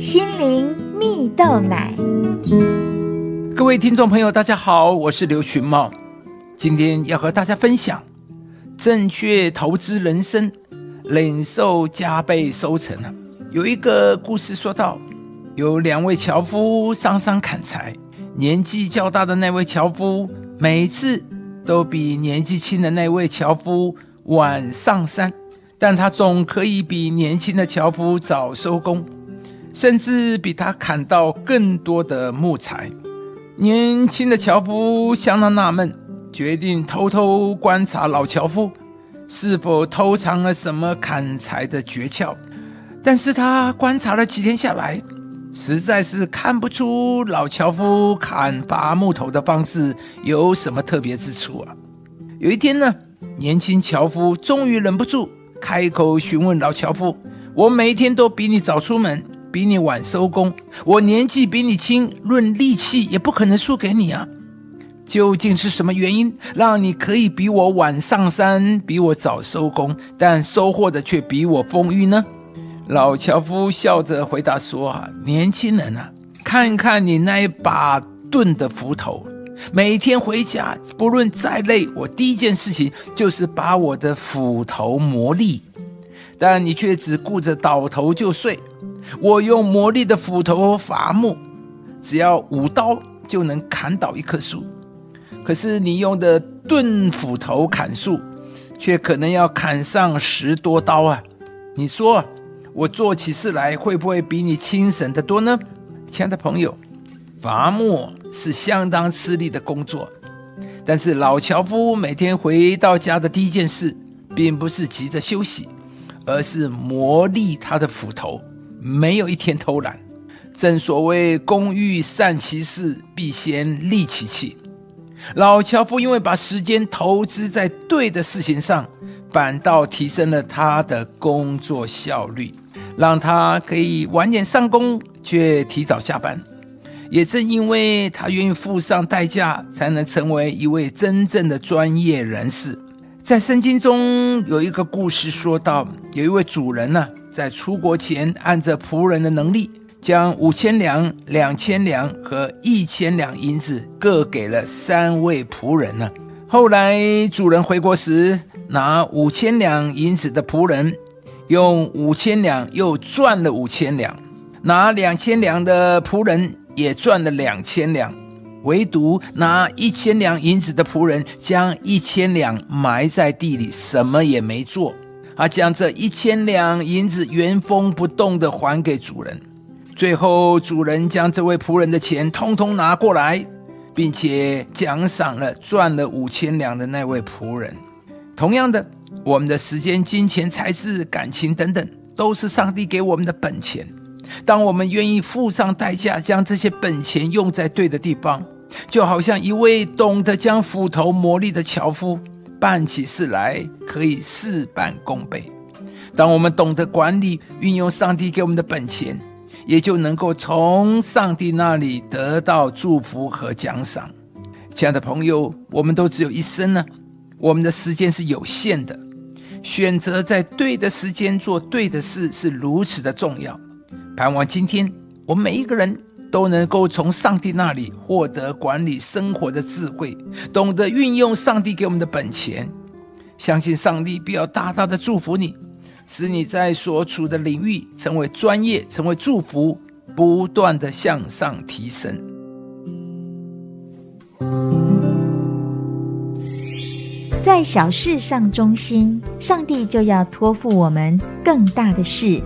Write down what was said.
心灵蜜豆奶。各位听众朋友，大家好，我是刘群茂，今天要和大家分享正确投资人生，领受加倍收成。有一个故事说到，有两位樵夫上山砍柴，年纪较大的那位樵夫每次都比年纪轻的那位樵夫晚上山，但他总可以比年轻的樵夫早收工。甚至比他砍到更多的木材。年轻的樵夫相当纳闷，决定偷偷观察老樵夫是否偷藏了什么砍柴的诀窍。但是他观察了几天下来，实在是看不出老樵夫砍伐木头的方式有什么特别之处啊。有一天呢，年轻樵夫终于忍不住开口询问老樵夫：“我每天都比你早出门。”比你晚收工，我年纪比你轻，论力气也不可能输给你啊！究竟是什么原因让你可以比我晚上山，比我早收工，但收获的却比我丰裕呢？老樵夫笑着回答说：“啊，年轻人啊，看看你那一把钝的斧头，每天回家不论再累，我第一件事情就是把我的斧头磨利，但你却只顾着倒头就睡。”我用魔力的斧头伐木，只要五刀就能砍倒一棵树。可是你用的钝斧头砍树，却可能要砍上十多刀啊！你说我做起事来会不会比你轻省得多呢？亲爱的朋友，伐木是相当吃力的工作，但是老樵夫每天回到家的第一件事，并不是急着休息，而是磨砺他的斧头。没有一天偷懒，正所谓工欲善其事，必先利其器。老樵夫因为把时间投资在对的事情上，反倒提升了他的工作效率，让他可以晚点上工却提早下班。也正因为他愿意付上代价，才能成为一位真正的专业人士。在圣经中有一个故事说到，有一位主人呢、在出国前，按着仆人的能力，将五千两、两千两和一千两银子各给了三位仆人呢。后来主人回国时，拿五千两银子的仆人，用五千两又赚了五千两；拿两千两的仆人也赚了两千两；唯独拿一千两银子的仆人，将一千两埋在地里，什么也没做。他将这一千两银子原封不动地还给主人，最后主人将这位仆人的钱通通拿过来，并且奖赏了赚了五千两的那位仆人。同样的，我们的时间、金钱、才智、感情等等，都是上帝给我们的本钱。当我们愿意付上代价，将这些本钱用在对的地方，就好像一位懂得将斧头磨利的樵夫。办起事来可以事半功倍。当我们懂得管理、运用上帝给我们的本钱，也就能够从上帝那里得到祝福和奖赏。亲爱的朋友，我们都只有一生呢，我们的时间是有限的，选择在对的时间做对的事是如此的重要。盼望今天我们每一个人。都能够从上帝那里获得管理生活的智慧，懂得运用上帝给我们的本钱，相信上帝必要大大的祝福你，使你在所处的领域成为专业，成为祝福，不断的向上提升。在小事上忠心，上帝就要托付我们更大的事。